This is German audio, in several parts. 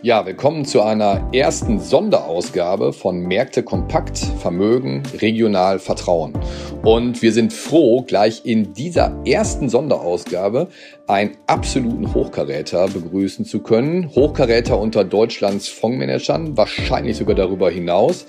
Ja, willkommen zu einer ersten Sonderausgabe von Märkte kompakt, Vermögen, regional, Vertrauen. Und wir sind froh, gleich in dieser ersten Sonderausgabe einen absoluten Hochkaräter begrüßen zu können. Hochkaräter unter Deutschlands Fondsmanagern, wahrscheinlich sogar darüber hinaus.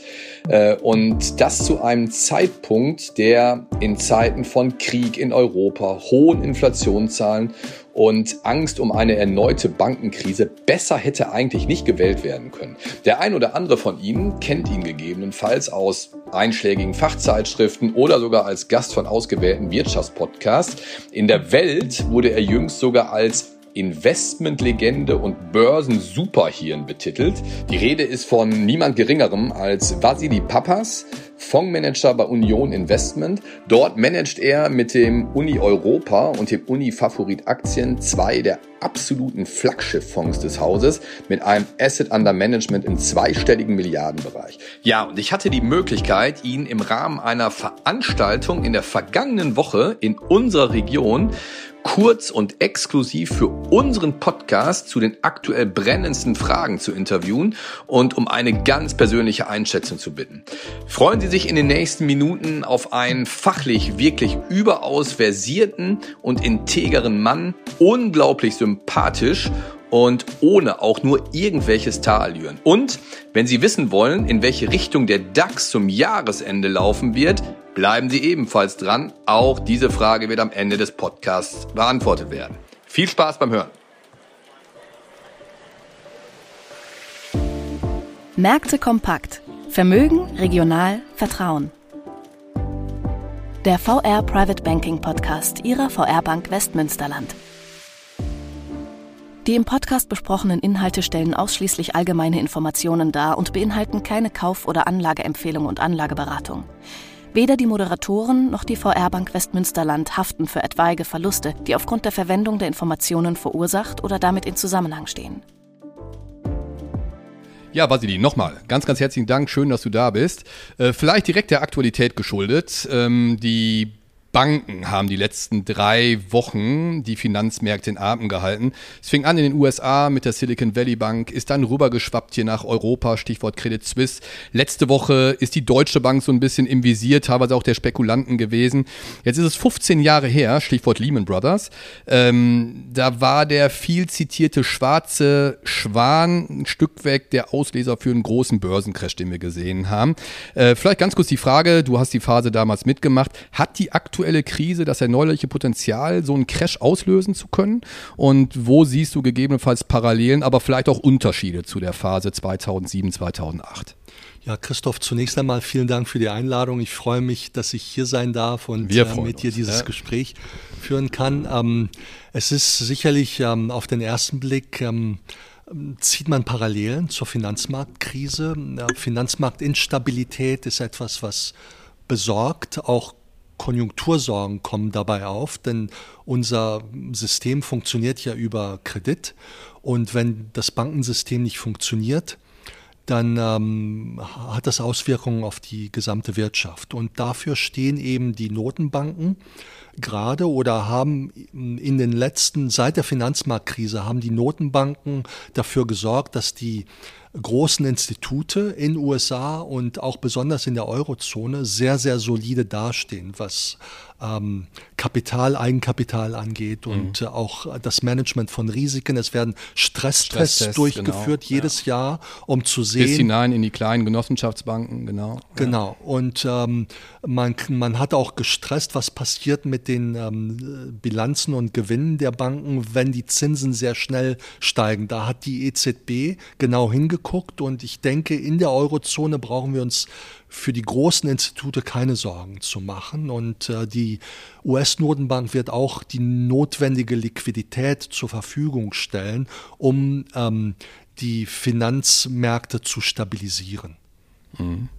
Äh, und das zu einem Zeitpunkt, der in Zeiten von Krieg in Europa, hohen Inflationszahlen und Angst um eine erneute Bankenkrise besser hätte eigentlich nicht gewählt werden können. Der ein oder andere von Ihnen kennt ihn gegebenenfalls aus einschlägigen Fachzeitschriften oder sogar als Gast von ausgewählten Wirtschaftspodcasts. In der Welt wurde er jüngst sogar als Investmentlegende und Börsen-Superhirn betitelt. Die Rede ist von niemand Geringerem als Vasili Papas, Fondsmanager bei Union Investment. Dort managt er mit dem Uni Europa und dem Uni Favorit Aktien zwei der absoluten Flaggschifffonds des Hauses mit einem Asset Under Management im zweistelligen Milliardenbereich. Ja, und ich hatte die Möglichkeit, ihn im Rahmen einer Veranstaltung in der vergangenen Woche in unserer Region kurz und exklusiv für unseren Podcast zu den aktuell brennendsten Fragen zu interviewen und um eine ganz persönliche Einschätzung zu bitten. Freuen Sie sich in den nächsten Minuten auf einen fachlich wirklich überaus versierten und integeren Mann, unglaublich sympathisch und ohne auch nur irgendwelches Talallüren. Und wenn Sie wissen wollen, in welche Richtung der DAX zum Jahresende laufen wird, bleiben Sie ebenfalls dran. Auch diese Frage wird am Ende des Podcasts beantwortet werden. Viel Spaß beim Hören. Märkte kompakt. Vermögen, regional, Vertrauen. Der VR Private Banking Podcast Ihrer VR Bank Westmünsterland. Die im Podcast besprochenen Inhalte stellen ausschließlich allgemeine Informationen dar und beinhalten keine Kauf- oder Anlageempfehlung und Anlageberatung. Weder die Moderatoren noch die VR Bank Westmünsterland haften für etwaige Verluste, die aufgrund der Verwendung der Informationen verursacht oder damit in Zusammenhang stehen. Ja, Vasili, nochmal ganz, ganz herzlichen Dank. Schön, dass du da bist. Äh, vielleicht direkt der Aktualität geschuldet. Ähm, die Banken haben die letzten drei Wochen die Finanzmärkte in Atem gehalten. Es fing an in den USA mit der Silicon Valley Bank, ist dann rübergeschwappt hier nach Europa, Stichwort Credit Suisse. Letzte Woche ist die Deutsche Bank so ein bisschen im Visier, teilweise auch der Spekulanten gewesen. Jetzt ist es 15 Jahre her, Stichwort Lehman Brothers. Ähm, da war der viel zitierte schwarze Schwan ein Stück weg der Ausleser für einen großen Börsencrash, den wir gesehen haben. Äh, vielleicht ganz kurz die Frage, du hast die Phase damals mitgemacht. Hat die aktuelle aktuelle Krise das erneuerliche Potenzial, so einen Crash auslösen zu können? Und wo siehst du gegebenenfalls Parallelen, aber vielleicht auch Unterschiede zu der Phase 2007, 2008? Ja, Christoph, zunächst einmal vielen Dank für die Einladung. Ich freue mich, dass ich hier sein darf und äh, mit dir dieses ja. Gespräch führen kann. Ähm, es ist sicherlich ähm, auf den ersten Blick ähm, zieht man Parallelen zur Finanzmarktkrise. Finanzmarktinstabilität ist etwas, was besorgt, auch Konjunktursorgen kommen dabei auf, denn unser System funktioniert ja über Kredit und wenn das Bankensystem nicht funktioniert, dann ähm, hat das Auswirkungen auf die gesamte Wirtschaft. Und dafür stehen eben die Notenbanken gerade oder haben in den letzten, seit der Finanzmarktkrise, haben die Notenbanken dafür gesorgt, dass die großen Institute in USA und auch besonders in der Eurozone sehr, sehr solide dastehen, was ähm, Kapital, Eigenkapital angeht und mhm. auch das Management von Risiken. Es werden Stresstests Stresstest, durchgeführt genau, jedes ja. Jahr, um zu sehen. Bis hinein in die kleinen Genossenschaftsbanken, genau. Genau. Ja. Und ähm, man, man hat auch gestresst, was passiert mit den ähm, Bilanzen und Gewinnen der Banken, wenn die Zinsen sehr schnell steigen. Da hat die EZB genau hingeguckt und ich denke, in der Eurozone brauchen wir uns für die großen Institute keine Sorgen zu machen. Und äh, die US-Notenbank wird auch die notwendige Liquidität zur Verfügung stellen, um ähm, die Finanzmärkte zu stabilisieren. Mhm.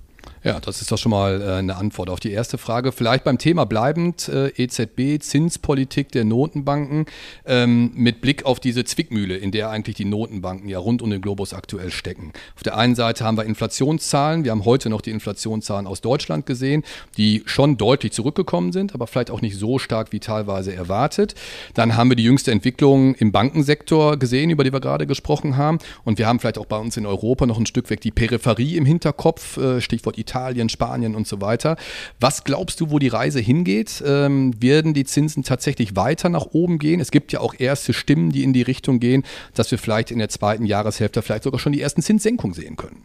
Ja, das ist doch schon mal äh, eine Antwort auf die erste Frage. Vielleicht beim Thema bleibend, äh, EZB, Zinspolitik der Notenbanken, ähm, mit Blick auf diese Zwickmühle, in der eigentlich die Notenbanken ja rund um den Globus aktuell stecken. Auf der einen Seite haben wir Inflationszahlen, wir haben heute noch die Inflationszahlen aus Deutschland gesehen, die schon deutlich zurückgekommen sind, aber vielleicht auch nicht so stark wie teilweise erwartet. Dann haben wir die jüngste Entwicklung im Bankensektor gesehen, über die wir gerade gesprochen haben. Und wir haben vielleicht auch bei uns in Europa noch ein Stück weg die Peripherie im Hinterkopf, äh, Stichwort Italien. Italien, Spanien und so weiter. Was glaubst du, wo die Reise hingeht? Ähm, werden die Zinsen tatsächlich weiter nach oben gehen? Es gibt ja auch erste Stimmen, die in die Richtung gehen, dass wir vielleicht in der zweiten Jahreshälfte vielleicht sogar schon die ersten Zinssenkungen sehen können.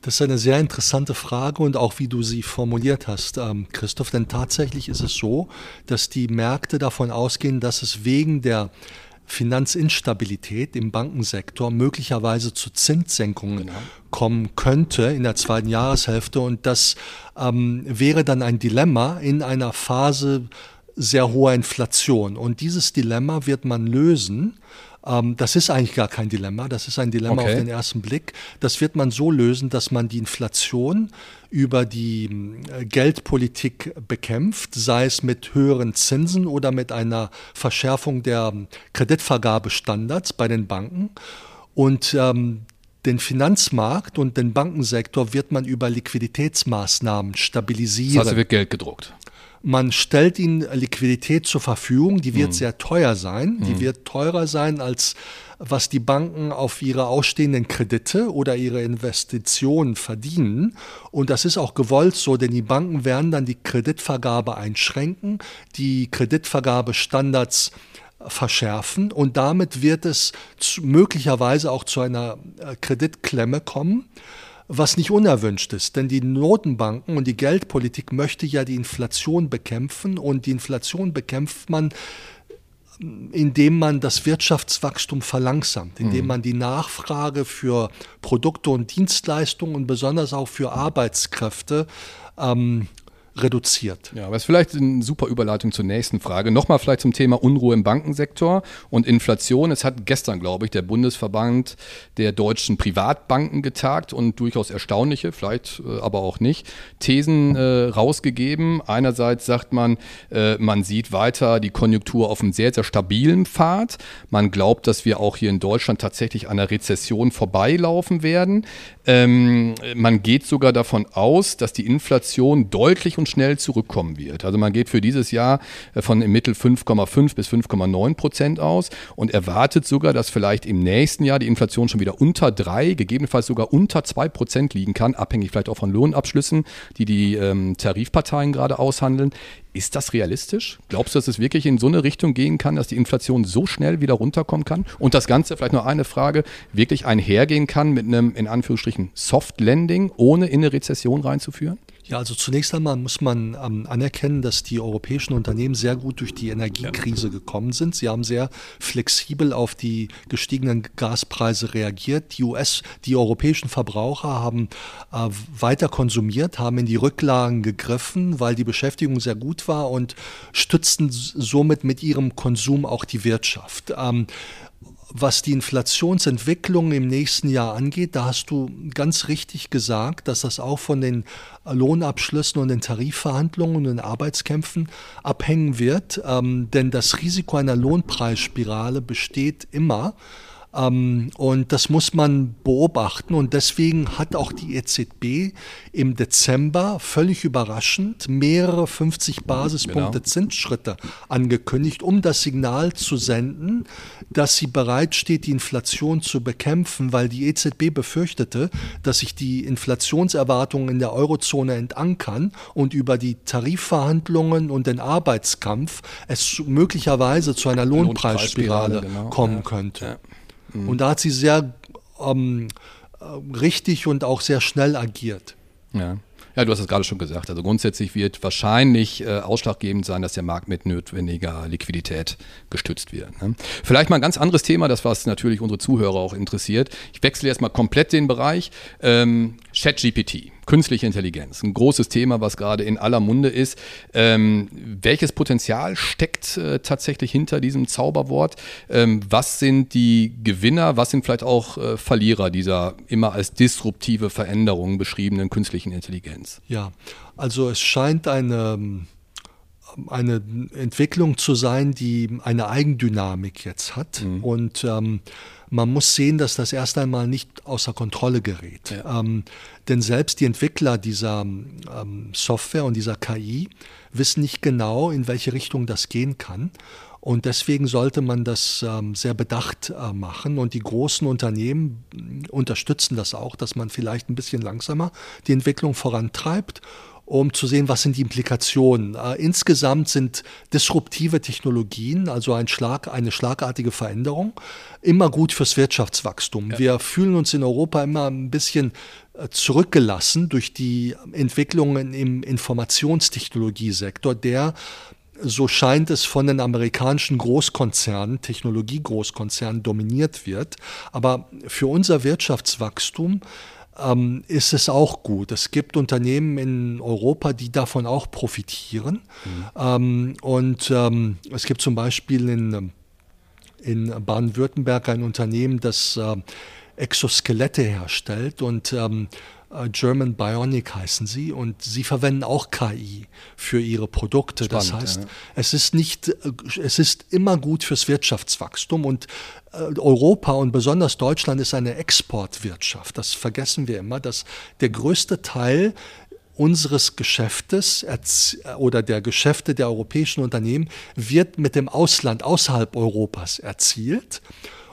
Das ist eine sehr interessante Frage und auch wie du sie formuliert hast, ähm, Christoph. Denn tatsächlich ist es so, dass die Märkte davon ausgehen, dass es wegen der Finanzinstabilität im Bankensektor möglicherweise zu Zinssenkungen genau. kommen könnte in der zweiten Jahreshälfte. Und das ähm, wäre dann ein Dilemma in einer Phase sehr hoher Inflation. Und dieses Dilemma wird man lösen ähm, das ist eigentlich gar kein Dilemma. Das ist ein Dilemma okay. auf den ersten Blick. Das wird man so lösen, dass man die Inflation über die äh, Geldpolitik bekämpft, sei es mit höheren Zinsen oder mit einer Verschärfung der Kreditvergabestandards bei den Banken. Und ähm, den Finanzmarkt und den Bankensektor wird man über Liquiditätsmaßnahmen stabilisieren. Das heißt, wird Geld gedruckt. Man stellt ihnen Liquidität zur Verfügung, die wird mhm. sehr teuer sein, die mhm. wird teurer sein als was die Banken auf ihre ausstehenden Kredite oder ihre Investitionen verdienen. Und das ist auch gewollt so, denn die Banken werden dann die Kreditvergabe einschränken, die Kreditvergabestandards verschärfen und damit wird es möglicherweise auch zu einer äh, Kreditklemme kommen was nicht unerwünscht ist. Denn die Notenbanken und die Geldpolitik möchte ja die Inflation bekämpfen und die Inflation bekämpft man indem man das Wirtschaftswachstum verlangsamt, indem mhm. man die Nachfrage für Produkte und Dienstleistungen und besonders auch für Arbeitskräfte ähm, reduziert. Ja, aber es ist vielleicht eine super Überleitung zur nächsten Frage. Nochmal vielleicht zum Thema Unruhe im Bankensektor und Inflation. Es hat gestern, glaube ich, der Bundesverband der deutschen Privatbanken getagt und durchaus erstaunliche, vielleicht äh, aber auch nicht, Thesen äh, rausgegeben. Einerseits sagt man, äh, man sieht weiter die Konjunktur auf einem sehr, sehr stabilen Pfad. Man glaubt, dass wir auch hier in Deutschland tatsächlich einer Rezession vorbeilaufen werden. Ähm, man geht sogar davon aus, dass die Inflation deutlich und schnell zurückkommen wird. Also man geht für dieses Jahr äh, von im Mittel 5,5 bis 5,9 Prozent aus und erwartet sogar, dass vielleicht im nächsten Jahr die Inflation schon wieder unter drei, gegebenenfalls sogar unter zwei Prozent liegen kann, abhängig vielleicht auch von Lohnabschlüssen, die die ähm, Tarifparteien gerade aushandeln. Ist das realistisch? Glaubst du, dass es wirklich in so eine Richtung gehen kann, dass die Inflation so schnell wieder runterkommen kann? Und das Ganze, vielleicht noch eine Frage, wirklich einhergehen kann mit einem, in Anführungsstrichen, Soft Landing, ohne in eine Rezession reinzuführen? Ja, also zunächst einmal muss man ähm, anerkennen, dass die europäischen Unternehmen sehr gut durch die Energiekrise gekommen sind. Sie haben sehr flexibel auf die gestiegenen Gaspreise reagiert. Die US, die europäischen Verbraucher haben äh, weiter konsumiert, haben in die Rücklagen gegriffen, weil die Beschäftigung sehr gut war und stützten somit mit ihrem Konsum auch die Wirtschaft. Ähm, was die Inflationsentwicklung im nächsten Jahr angeht, da hast du ganz richtig gesagt, dass das auch von den Lohnabschlüssen und den Tarifverhandlungen und den Arbeitskämpfen abhängen wird. Ähm, denn das Risiko einer Lohnpreisspirale besteht immer. Ähm, und das muss man beobachten. Und deswegen hat auch die EZB im Dezember völlig überraschend mehrere 50 Basispunkte genau. Zinsschritte angekündigt, um das Signal zu senden, dass sie bereit steht, die Inflation zu bekämpfen, weil die EZB befürchtete, dass sich die Inflationserwartungen in der Eurozoneentankern und über die Tarifverhandlungen und den Arbeitskampf es möglicherweise zu einer Lohnpreisspirale genau. kommen könnte. Ja. Mhm. Und da hat sie sehr ähm, richtig und auch sehr schnell agiert. Ja. Ja, du hast es gerade schon gesagt. Also grundsätzlich wird wahrscheinlich äh, ausschlaggebend sein, dass der Markt mit notwendiger Liquidität gestützt wird. Ne? Vielleicht mal ein ganz anderes Thema, das was natürlich unsere Zuhörer auch interessiert. Ich wechsle jetzt mal komplett den Bereich. Ähm, ChatGPT Künstliche Intelligenz, ein großes Thema, was gerade in aller Munde ist. Ähm, welches Potenzial steckt äh, tatsächlich hinter diesem Zauberwort? Ähm, was sind die Gewinner, was sind vielleicht auch äh, Verlierer dieser immer als disruptive Veränderung beschriebenen künstlichen Intelligenz? Ja, also es scheint eine eine Entwicklung zu sein, die eine Eigendynamik jetzt hat. Mhm. Und ähm, man muss sehen, dass das erst einmal nicht außer Kontrolle gerät. Ja. Ähm, denn selbst die Entwickler dieser ähm, Software und dieser KI wissen nicht genau, in welche Richtung das gehen kann. Und deswegen sollte man das ähm, sehr bedacht äh, machen. Und die großen Unternehmen unterstützen das auch, dass man vielleicht ein bisschen langsamer die Entwicklung vorantreibt um zu sehen, was sind die Implikationen. Äh, insgesamt sind disruptive Technologien, also ein Schlag, eine schlagartige Veränderung, immer gut fürs Wirtschaftswachstum. Ja. Wir fühlen uns in Europa immer ein bisschen äh, zurückgelassen durch die Entwicklungen im Informationstechnologiesektor, der so scheint es von den amerikanischen Großkonzernen, Technologiegroßkonzernen dominiert wird. Aber für unser Wirtschaftswachstum ähm, ist es auch gut. Es gibt Unternehmen in Europa, die davon auch profitieren. Mhm. Ähm, und ähm, es gibt zum Beispiel in, in Baden-Württemberg ein Unternehmen, das äh, Exoskelette herstellt und ähm, äh, German Bionic heißen sie und sie verwenden auch KI für ihre Produkte. Spannend, das heißt, ja. es ist nicht, äh, es ist immer gut fürs Wirtschaftswachstum und äh, Europa und besonders Deutschland ist eine Exportwirtschaft. Das vergessen wir immer, dass der größte Teil unseres Geschäftes oder der Geschäfte der europäischen Unternehmen wird mit dem Ausland außerhalb Europas erzielt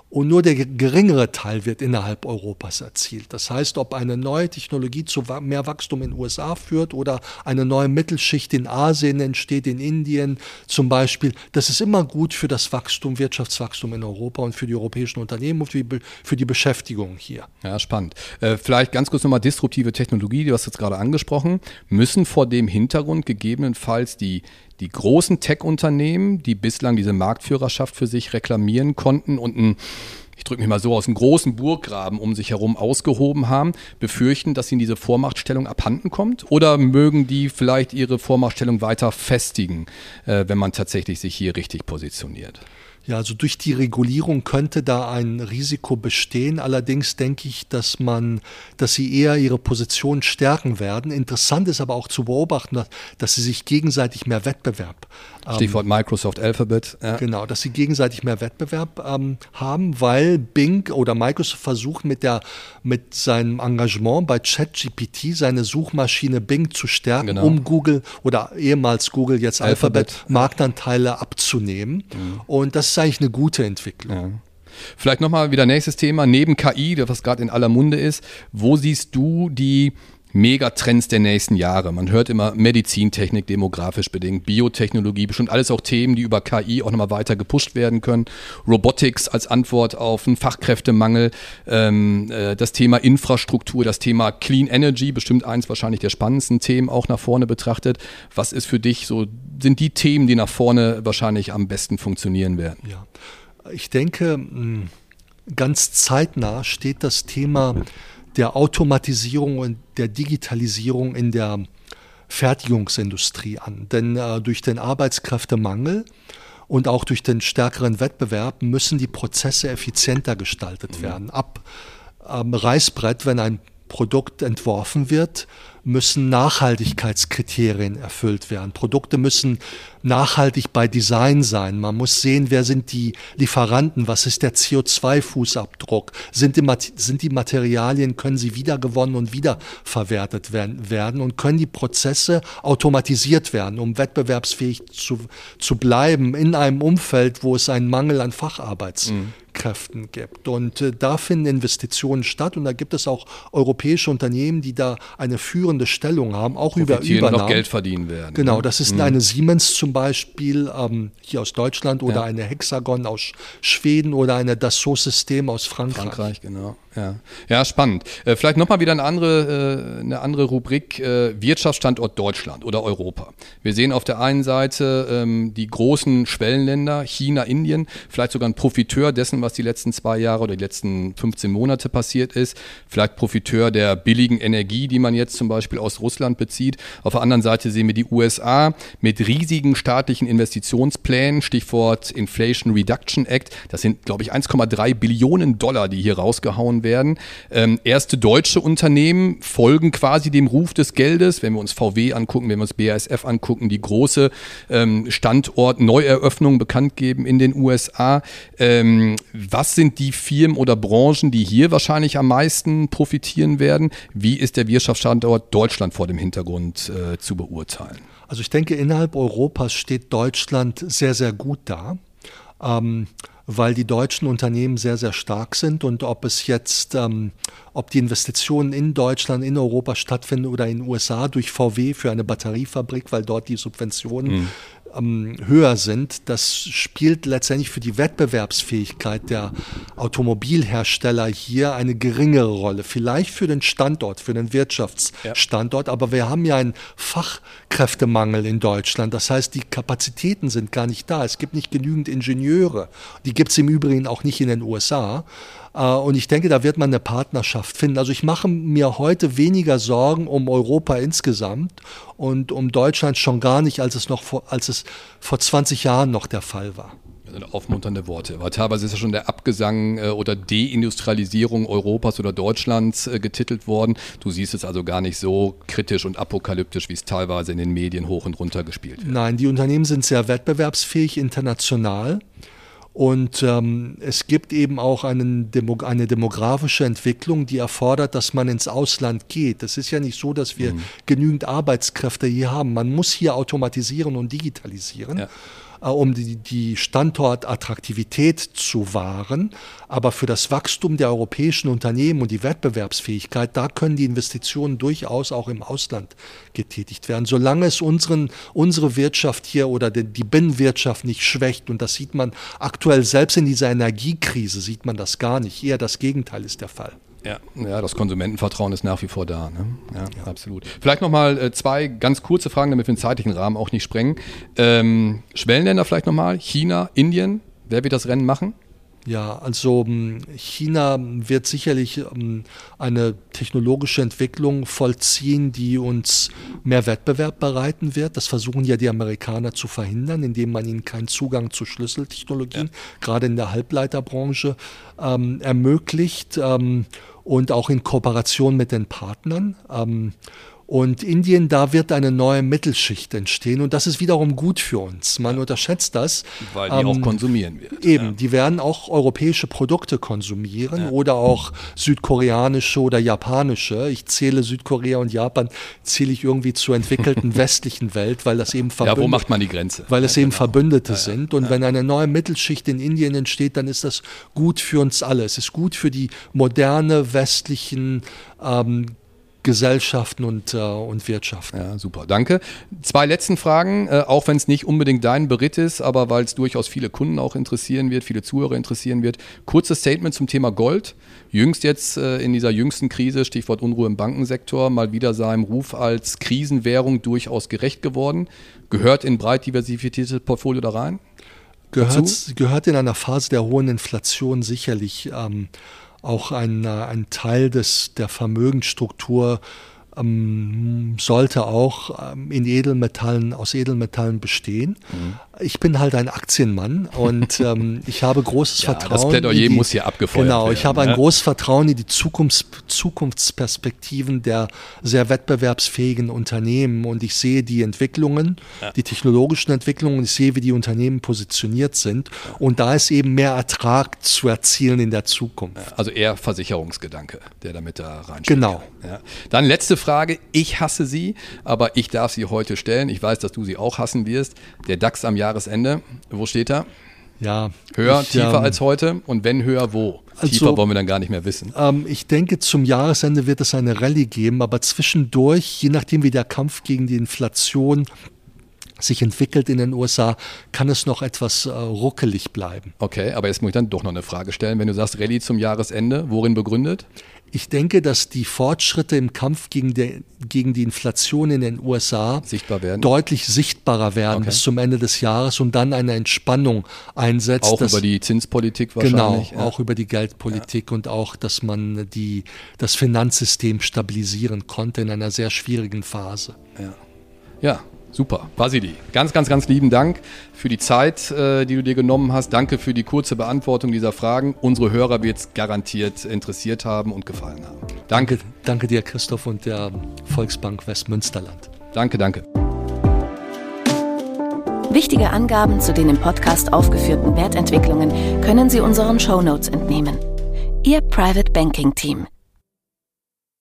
und nur der geringere Teil wird innerhalb Europas erzielt. Das heißt, ob eine neue Technologie zu mehr Wachstum in den USA führt oder eine neue Mittelschicht in Asien entsteht, in Indien zum Beispiel, das ist immer gut für das Wachstum, Wirtschaftswachstum in Europa und für die europäischen Unternehmen und für die, die Beschäftigung hier. Ja, spannend. Äh, vielleicht ganz kurz nochmal disruptive Technologie, du hast jetzt gerade angesprochen, müssen vor dem Hintergrund gegebenenfalls die, die großen Tech-Unternehmen, die bislang diese Marktführerschaft für sich reklamieren konnten und ein ich drücke mich mal so aus, einem großen Burggraben um sich herum ausgehoben haben, befürchten, dass ihnen diese Vormachtstellung abhanden kommt? Oder mögen die vielleicht ihre Vormachtstellung weiter festigen, äh, wenn man tatsächlich sich hier richtig positioniert? Ja, also durch die Regulierung könnte da ein Risiko bestehen. Allerdings denke ich, dass man, dass sie eher ihre Position stärken werden. Interessant ist aber auch zu beobachten, dass, dass sie sich gegenseitig mehr Wettbewerb ähm, Stichwort ähm, Microsoft Alphabet. Ja. Genau, dass sie gegenseitig mehr Wettbewerb ähm, haben, weil Bing oder Microsoft versucht mit der mit seinem Engagement bei ChatGPT seine Suchmaschine Bing zu stärken, genau. um Google oder ehemals Google jetzt Alphabet, Alphabet Marktanteile abzunehmen. Mhm. Und das ist eigentlich eine gute Entwicklung. Ja. Vielleicht nochmal wieder nächstes Thema, neben KI, was gerade in aller Munde ist, wo siehst du die Megatrends der nächsten Jahre. Man hört immer Medizintechnik, demografisch bedingt, Biotechnologie, bestimmt alles auch Themen, die über KI auch nochmal weiter gepusht werden können. Robotics als Antwort auf einen Fachkräftemangel, ähm, äh, das Thema Infrastruktur, das Thema Clean Energy, bestimmt eins wahrscheinlich der spannendsten Themen auch nach vorne betrachtet. Was ist für dich so, sind die Themen, die nach vorne wahrscheinlich am besten funktionieren werden? Ja, ich denke, hm, ganz zeitnah steht das Thema der Automatisierung und der Digitalisierung in der Fertigungsindustrie an. Denn äh, durch den Arbeitskräftemangel und auch durch den stärkeren Wettbewerb müssen die Prozesse effizienter gestaltet mhm. werden. Ab ähm, Reißbrett, wenn ein Produkt entworfen wird, müssen Nachhaltigkeitskriterien erfüllt werden. Produkte müssen nachhaltig bei Design sein. Man muss sehen, wer sind die Lieferanten, was ist der CO2-Fußabdruck, sind die, sind die Materialien, können sie wiedergewonnen und wiederverwertet werden und können die Prozesse automatisiert werden, um wettbewerbsfähig zu, zu bleiben in einem Umfeld, wo es einen Mangel an Facharbeits mhm. Kräften gibt. Und äh, da finden Investitionen statt und da gibt es auch europäische Unternehmen, die da eine führende Stellung haben, auch über Übernahmen. noch Geld verdienen werden. Genau, ne? das ist mhm. eine Siemens zum Beispiel ähm, hier aus Deutschland oder ja. eine Hexagon aus Schweden oder eine Dassault System aus Frankreich. Frankreich, genau. Ja, ja spannend. Äh, vielleicht nochmal wieder eine andere, äh, eine andere Rubrik, äh, Wirtschaftsstandort Deutschland oder Europa. Wir sehen auf der einen Seite ähm, die großen Schwellenländer, China, Indien, vielleicht sogar ein Profiteur dessen, was was die letzten zwei Jahre oder die letzten 15 Monate passiert ist. Vielleicht Profiteur der billigen Energie, die man jetzt zum Beispiel aus Russland bezieht. Auf der anderen Seite sehen wir die USA mit riesigen staatlichen Investitionsplänen, Stichwort Inflation Reduction Act. Das sind, glaube ich, 1,3 Billionen Dollar, die hier rausgehauen werden. Ähm, erste deutsche Unternehmen folgen quasi dem Ruf des Geldes. Wenn wir uns VW angucken, wenn wir uns BASF angucken, die große ähm, Standort-Neueröffnung bekannt geben in den USA. Ähm, was sind die Firmen oder Branchen, die hier wahrscheinlich am meisten profitieren werden? Wie ist der Wirtschaftsstandort Deutschland vor dem Hintergrund äh, zu beurteilen? Also ich denke, innerhalb Europas steht Deutschland sehr, sehr gut da. Ähm, weil die deutschen Unternehmen sehr, sehr stark sind und ob es jetzt, ähm, ob die Investitionen in Deutschland, in Europa stattfinden oder in den USA durch VW für eine Batteriefabrik, weil dort die Subventionen mhm höher sind, das spielt letztendlich für die Wettbewerbsfähigkeit der Automobilhersteller hier eine geringere Rolle. Vielleicht für den Standort, für den Wirtschaftsstandort, ja. aber wir haben ja einen Fachkräftemangel in Deutschland. Das heißt, die Kapazitäten sind gar nicht da. Es gibt nicht genügend Ingenieure. Die gibt es im Übrigen auch nicht in den USA. Äh, und ich denke, da wird man eine Partnerschaft finden. Also ich mache mir heute weniger Sorgen um Europa insgesamt und um Deutschland schon gar nicht, als es noch vor, als es vor 20 Jahren noch der Fall war. Das sind aufmunternde Worte. Weil teilweise ist ja schon der Abgesang äh, oder Deindustrialisierung Europas oder Deutschlands äh, getitelt worden. Du siehst es also gar nicht so kritisch und apokalyptisch, wie es teilweise in den Medien hoch und runter gespielt wird. Nein, die Unternehmen sind sehr wettbewerbsfähig international. Und ähm, es gibt eben auch einen Demo eine demografische Entwicklung, die erfordert, dass man ins Ausland geht. Es ist ja nicht so, dass wir mhm. genügend Arbeitskräfte hier haben. Man muss hier automatisieren und digitalisieren. Ja. Äh, um die, die Standortattraktivität zu wahren. Aber für das Wachstum der europäischen Unternehmen und die Wettbewerbsfähigkeit, da können die Investitionen durchaus auch im Ausland getätigt werden. Solange es unseren, unsere Wirtschaft hier oder die, die Binnenwirtschaft nicht schwächt, und das sieht man aktuell selbst in dieser Energiekrise, sieht man das gar nicht. Eher das Gegenteil ist der Fall. Ja, ja, das Konsumentenvertrauen ist nach wie vor da. Ne? Ja, ja, absolut. Vielleicht nochmal äh, zwei ganz kurze Fragen, damit wir den zeitlichen Rahmen auch nicht sprengen. Ähm, Schwellenländer vielleicht nochmal, China, Indien, wer wird das Rennen machen? Ja, also ähm, China wird sicherlich ähm, eine technologische Entwicklung vollziehen, die uns mehr Wettbewerb bereiten wird. Das versuchen ja die Amerikaner zu verhindern, indem man ihnen keinen Zugang zu Schlüsseltechnologien, ja. gerade in der Halbleiterbranche, ähm, ermöglicht ähm, und auch in Kooperation mit den Partnern. Ähm, und Indien, da wird eine neue Mittelschicht entstehen und das ist wiederum gut für uns. Man ja. unterschätzt das. Weil die ähm, auch konsumieren wird. Eben, ja. die werden auch europäische Produkte konsumieren ja. oder auch südkoreanische oder japanische. Ich zähle Südkorea und Japan, zähle ich irgendwie zur entwickelten westlichen Welt, weil das eben Verbündete, Ja, wo macht man die Grenze? Weil es eben genau. Verbündete sind. Und wenn eine neue Mittelschicht in Indien entsteht, dann ist das gut für uns alle. Es ist gut für die moderne westlichen ähm, Gesellschaften und, äh, und Wirtschaften. Ja, super, danke. Zwei letzten Fragen, äh, auch wenn es nicht unbedingt dein Beritt ist, aber weil es durchaus viele Kunden auch interessieren wird, viele Zuhörer interessieren wird. Kurzes Statement zum Thema Gold. Jüngst jetzt äh, in dieser jüngsten Krise, Stichwort Unruhe im Bankensektor, mal wieder seinem Ruf als Krisenwährung durchaus gerecht geworden. Gehört in breit diversifiziertes Portfolio da rein? Gehört, gehört in einer Phase der hohen Inflation sicherlich. Ähm, auch ein, äh, ein Teil des, der Vermögensstruktur ähm, sollte auch ähm, in Edelmetallen, aus Edelmetallen bestehen. Mhm. Ich bin halt ein Aktienmann und ähm, ich habe großes ja, Vertrauen. Das Plädoyer die, muss hier abgefeuert genau, werden. Genau, ich habe ein großes Vertrauen in die Zukunfts Zukunftsperspektiven der sehr wettbewerbsfähigen Unternehmen und ich sehe die Entwicklungen, ja. die technologischen Entwicklungen, ich sehe, wie die Unternehmen positioniert sind und da ist eben mehr Ertrag zu erzielen in der Zukunft. Also eher Versicherungsgedanke, der damit da reinsteht. Genau. Dann letzte Frage. Ich hasse sie, aber ich darf sie heute stellen. Ich weiß, dass du sie auch hassen wirst. Der DAX am Jahresende, wo steht er? Ja. Höher, ich, tiefer ähm, als heute? Und wenn höher, wo? Also, tiefer wollen wir dann gar nicht mehr wissen. Ähm, ich denke, zum Jahresende wird es eine Rallye geben, aber zwischendurch, je nachdem wie der Kampf gegen die Inflation sich entwickelt in den USA, kann es noch etwas äh, ruckelig bleiben. Okay, aber jetzt muss ich dann doch noch eine Frage stellen. Wenn du sagst Rallye zum Jahresende, worin begründet? Ich denke, dass die Fortschritte im Kampf gegen, der, gegen die Inflation in den USA sichtbar deutlich sichtbarer werden okay. bis zum Ende des Jahres und dann eine Entspannung einsetzt. Auch über die Zinspolitik wahrscheinlich. Genau, ja. auch über die Geldpolitik ja. und auch, dass man die, das Finanzsystem stabilisieren konnte in einer sehr schwierigen Phase. Ja, ja Super. Vasili, ganz, ganz, ganz lieben Dank für die Zeit, äh, die du dir genommen hast. Danke für die kurze Beantwortung dieser Fragen. Unsere Hörer wird es garantiert interessiert haben und gefallen haben. Danke. Danke, danke dir, Christoph, und der Volksbank Westmünsterland. Danke, danke. Wichtige Angaben zu den im Podcast aufgeführten Wertentwicklungen können Sie unseren Shownotes entnehmen. Ihr Private Banking Team.